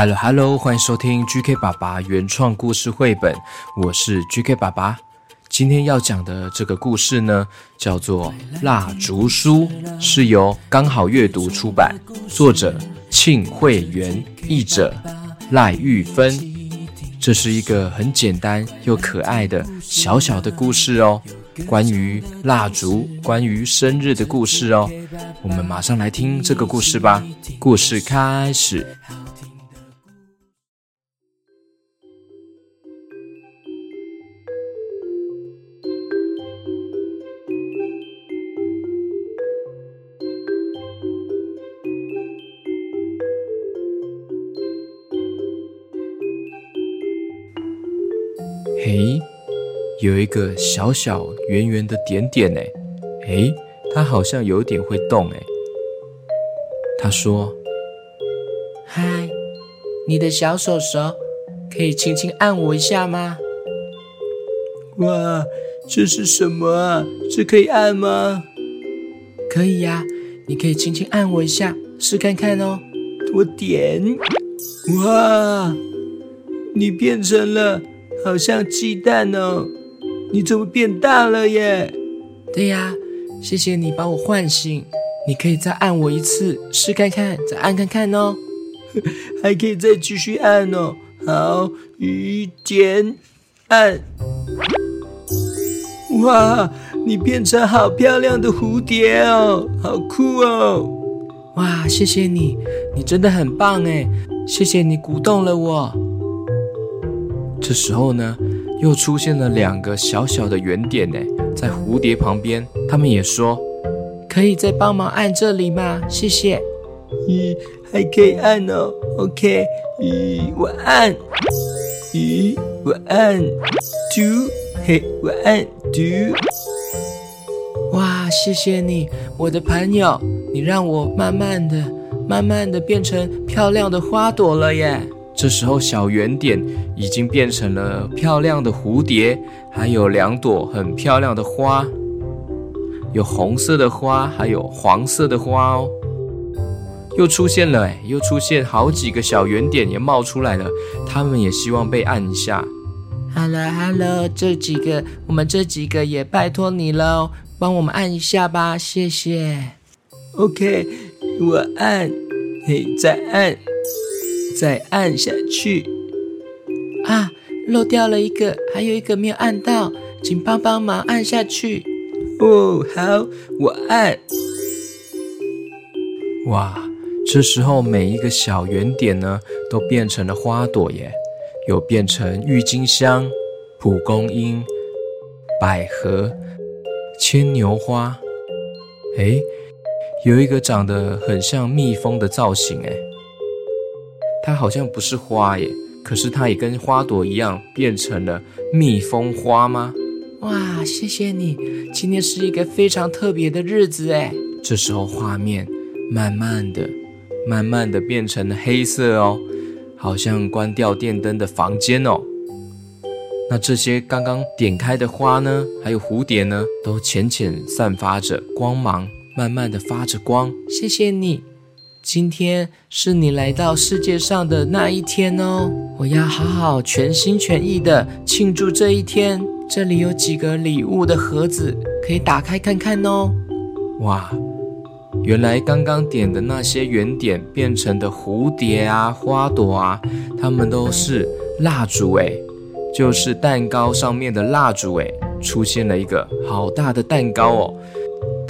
Hello Hello，欢迎收听 GK 爸爸原创故事绘本，我是 GK 爸爸。今天要讲的这个故事呢，叫做《蜡烛书》，是由刚好阅读出版，作者庆慧媛，译者赖玉芬。这是一个很简单又可爱的小小的故事哦，关于蜡烛，关于生日的故事哦。我们马上来听这个故事吧。故事开始。有一个小小圆圆的点点哎，哎，它好像有点会动哎。他说：“嗨，你的小手手可以轻轻按我一下吗？”哇，这是什么啊？这可以按吗？可以呀，你可以轻轻按我一下，试看看哦。我点。哇，你变成了。好像鸡蛋哦，你怎么变大了耶？对呀，谢谢你把我唤醒。你可以再按我一次，试看看，再按看看哦。还可以再继续按哦。好，一点按。哇，你变成好漂亮的蝴蝶哦，好酷哦！哇，谢谢你，你真的很棒哎，谢谢你鼓动了我。这时候呢，又出现了两个小小的圆点呢，在蝴蝶旁边。他们也说：“可以再帮忙按这里吗？谢谢。”咦，还可以按哦。OK，咦，我按。咦，我按。Two，嘿，我按。Two。哇，谢谢你，我的朋友，你让我慢慢的、慢慢的变成漂亮的花朵了耶。这时候，小圆点已经变成了漂亮的蝴蝶，还有两朵很漂亮的花，有红色的花，还有黄色的花哦。又出现了，哎，又出现好几个小圆点也冒出来了，他们也希望被按一下。Hello，Hello，这几个，我们这几个也拜托你了，帮我们按一下吧，谢谢。OK，我按，嘿，再按。再按下去啊，漏掉了一个，还有一个没有按到，请帮帮忙按下去。哦，好，我按。哇，这时候每一个小圆点呢，都变成了花朵耶，有变成郁金香、蒲公英、百合、牵牛花。诶，有一个长得很像蜜蜂的造型诶。它好像不是花耶，可是它也跟花朵一样变成了蜜蜂花吗？哇，谢谢你！今天是一个非常特别的日子诶。这时候画面慢慢的、慢慢的变成了黑色哦，好像关掉电灯的房间哦。那这些刚刚点开的花呢，还有蝴蝶呢，都浅浅散发着光芒，慢慢的发着光。谢谢你。今天是你来到世界上的那一天哦，我要好好全心全意的庆祝这一天。这里有几个礼物的盒子，可以打开看看哦。哇，原来刚刚点的那些圆点变成的蝴蝶啊、花朵啊，它们都是蜡烛诶，就是蛋糕上面的蜡烛诶，出现了一个好大的蛋糕哦。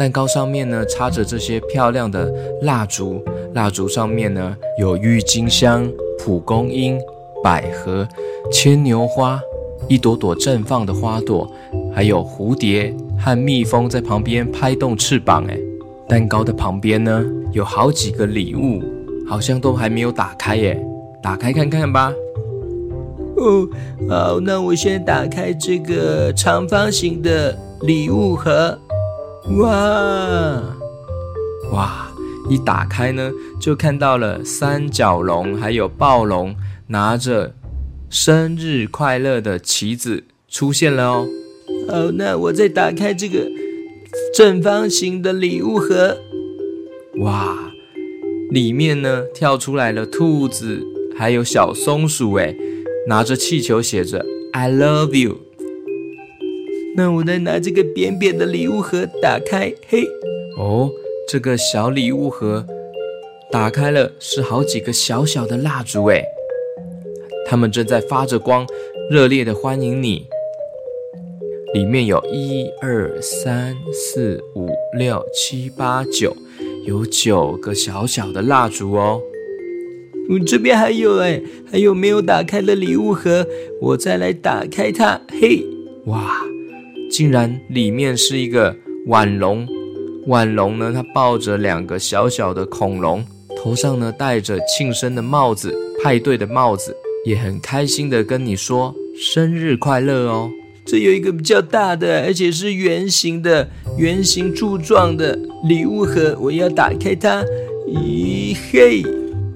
蛋糕上面呢插着这些漂亮的蜡烛，蜡烛上面呢有郁金香、蒲公英、百合、牵牛花，一朵朵绽放的花朵，还有蝴蝶和蜜蜂在旁边拍动翅膀。哎，蛋糕的旁边呢，有好几个礼物，好像都还没有打开耶，打开看看吧。哦，好，那我先打开这个长方形的礼物盒。哇，哇！一打开呢，就看到了三角龙还有暴龙拿着生日快乐的旗子出现了哦。好，那我再打开这个正方形的礼物盒。哇，里面呢跳出来了兔子还有小松鼠，诶，拿着气球写着 “I love you”。那我再拿这个扁扁的礼物盒打开，嘿，哦。这个小礼物盒打开了，是好几个小小的蜡烛，哎，它们正在发着光，热烈的欢迎你。里面有一二三四五六七八九，有九个小小的蜡烛哦。我这边还有哎，还有没有打开的礼物盒？我再来打开它，嘿，哇，竟然里面是一个腕龙。腕龙呢，它抱着两个小小的恐龙，头上呢戴着庆生的帽子，派对的帽子，也很开心的跟你说生日快乐哦。这有一个比较大的，而且是圆形的、圆形柱状的礼物盒，我要打开它。咦嘿，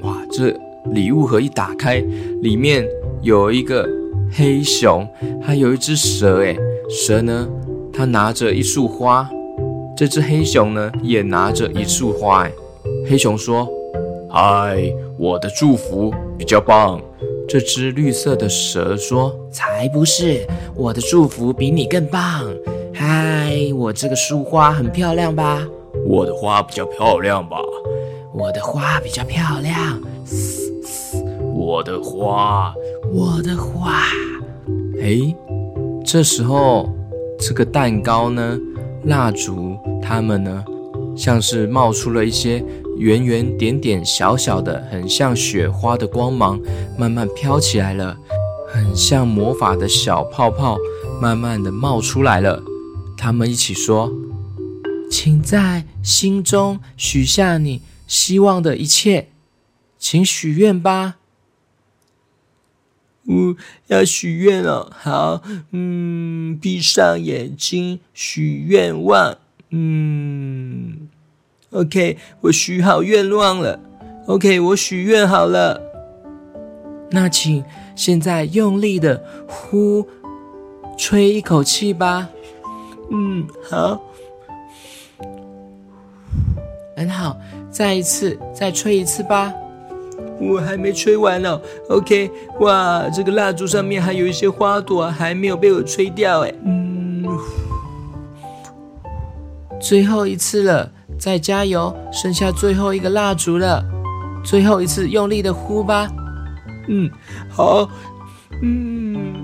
哇，这礼物盒一打开，里面有一个黑熊，还有一只蛇，诶，蛇呢，它拿着一束花。这只黑熊呢，也拿着一束花。黑熊说：“嗨，我的祝福比较棒。”这只绿色的蛇说：“才不是，我的祝福比你更棒。”嗨，我这个束花很漂亮吧？我的花比较漂亮吧？我的花比较漂亮。嘶嘶我的花，我的花。哎，这时候这个蛋糕呢？蜡烛，它们呢，像是冒出了一些圆圆点点、小小的，很像雪花的光芒，慢慢飘起来了，很像魔法的小泡泡，慢慢的冒出来了。他们一起说：“请在心中许下你希望的一切，请许愿吧。”嗯，要许愿了。好，嗯，闭上眼睛许愿望。嗯，OK，我许好愿望了。OK，我许愿好了。那请现在用力的呼，吹一口气吧。嗯，好，很好，再一次，再吹一次吧。我还没吹完呢，OK，哇，这个蜡烛上面还有一些花朵还没有被我吹掉，哎，嗯，最后一次了，再加油，剩下最后一个蜡烛了，最后一次用力的呼吧，嗯，好，嗯，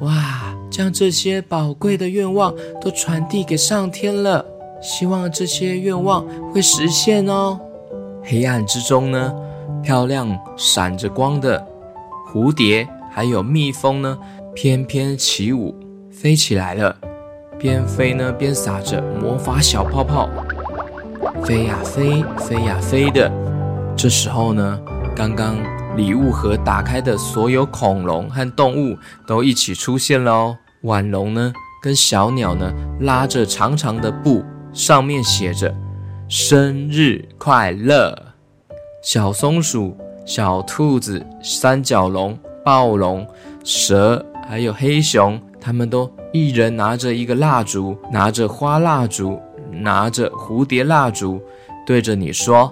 哇，将这些宝贵的愿望都传递给上天了。希望这些愿望会实现哦。黑暗之中呢，漂亮闪着光的蝴蝶还有蜜蜂呢，翩翩起舞，飞起来了。边飞呢，边撒着魔法小泡泡，飞呀飞，飞呀飞的。这时候呢，刚刚礼物盒打开的所有恐龙和动物都一起出现了哦。腕龙呢，跟小鸟呢，拉着长长的布。上面写着“生日快乐”，小松鼠、小兔子、三角龙、暴龙、蛇，还有黑熊，他们都一人拿着一个蜡烛，拿着花蜡烛，拿着蝴蝶蜡烛，对着你说：“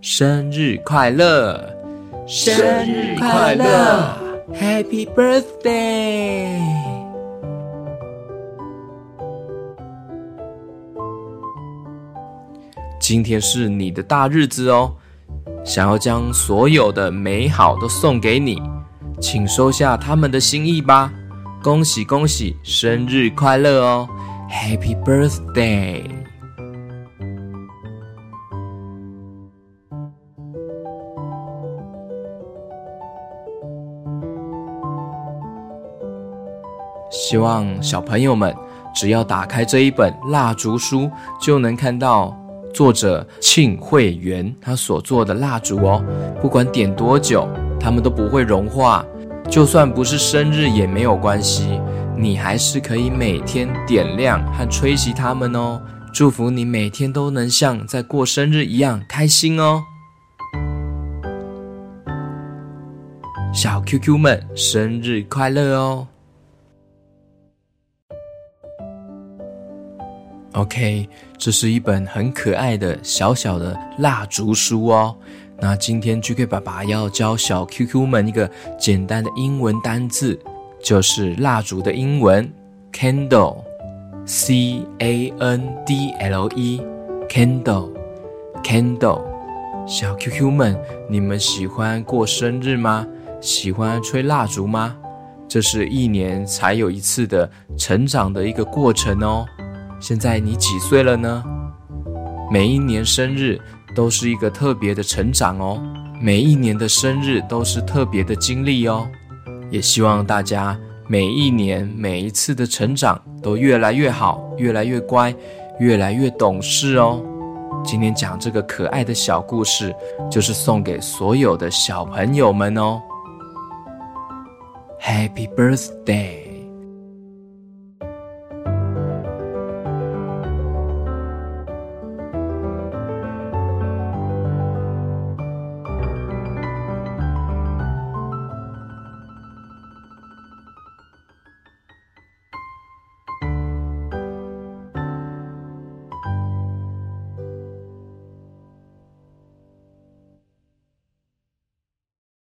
生日快乐，生日快乐，Happy Birthday！” 今天是你的大日子哦。想要将所有的美好都送给你请收下他们的心意吧。恭喜恭喜生日快乐哦。Happy birthday 希望小朋友们只要打开这一本蜡烛书就能看到作者庆惠园他所做的蜡烛哦。不管点多久，它们都不会融化。就算不是生日也没有关系，你还是可以每天点亮和吹熄它们哦。祝福你每天都能像在过生日一样开心哦。小 QQ 们，生日快乐哦！OK，这是一本很可爱的小小的蜡烛书哦。那今天 GK 爸爸要教小 QQ 们一个简单的英文单字，就是蜡烛的英文 candle，C A N D L E，candle，candle。小 QQ 们，你们喜欢过生日吗？喜欢吹蜡烛吗？这是一年才有一次的成长的一个过程哦。现在你几岁了呢？每一年生日都是一个特别的成长哦，每一年的生日都是特别的经历哦。也希望大家每一年每一次的成长都越来越好，越来越乖，越来越懂事哦。今天讲这个可爱的小故事，就是送给所有的小朋友们哦。Happy birthday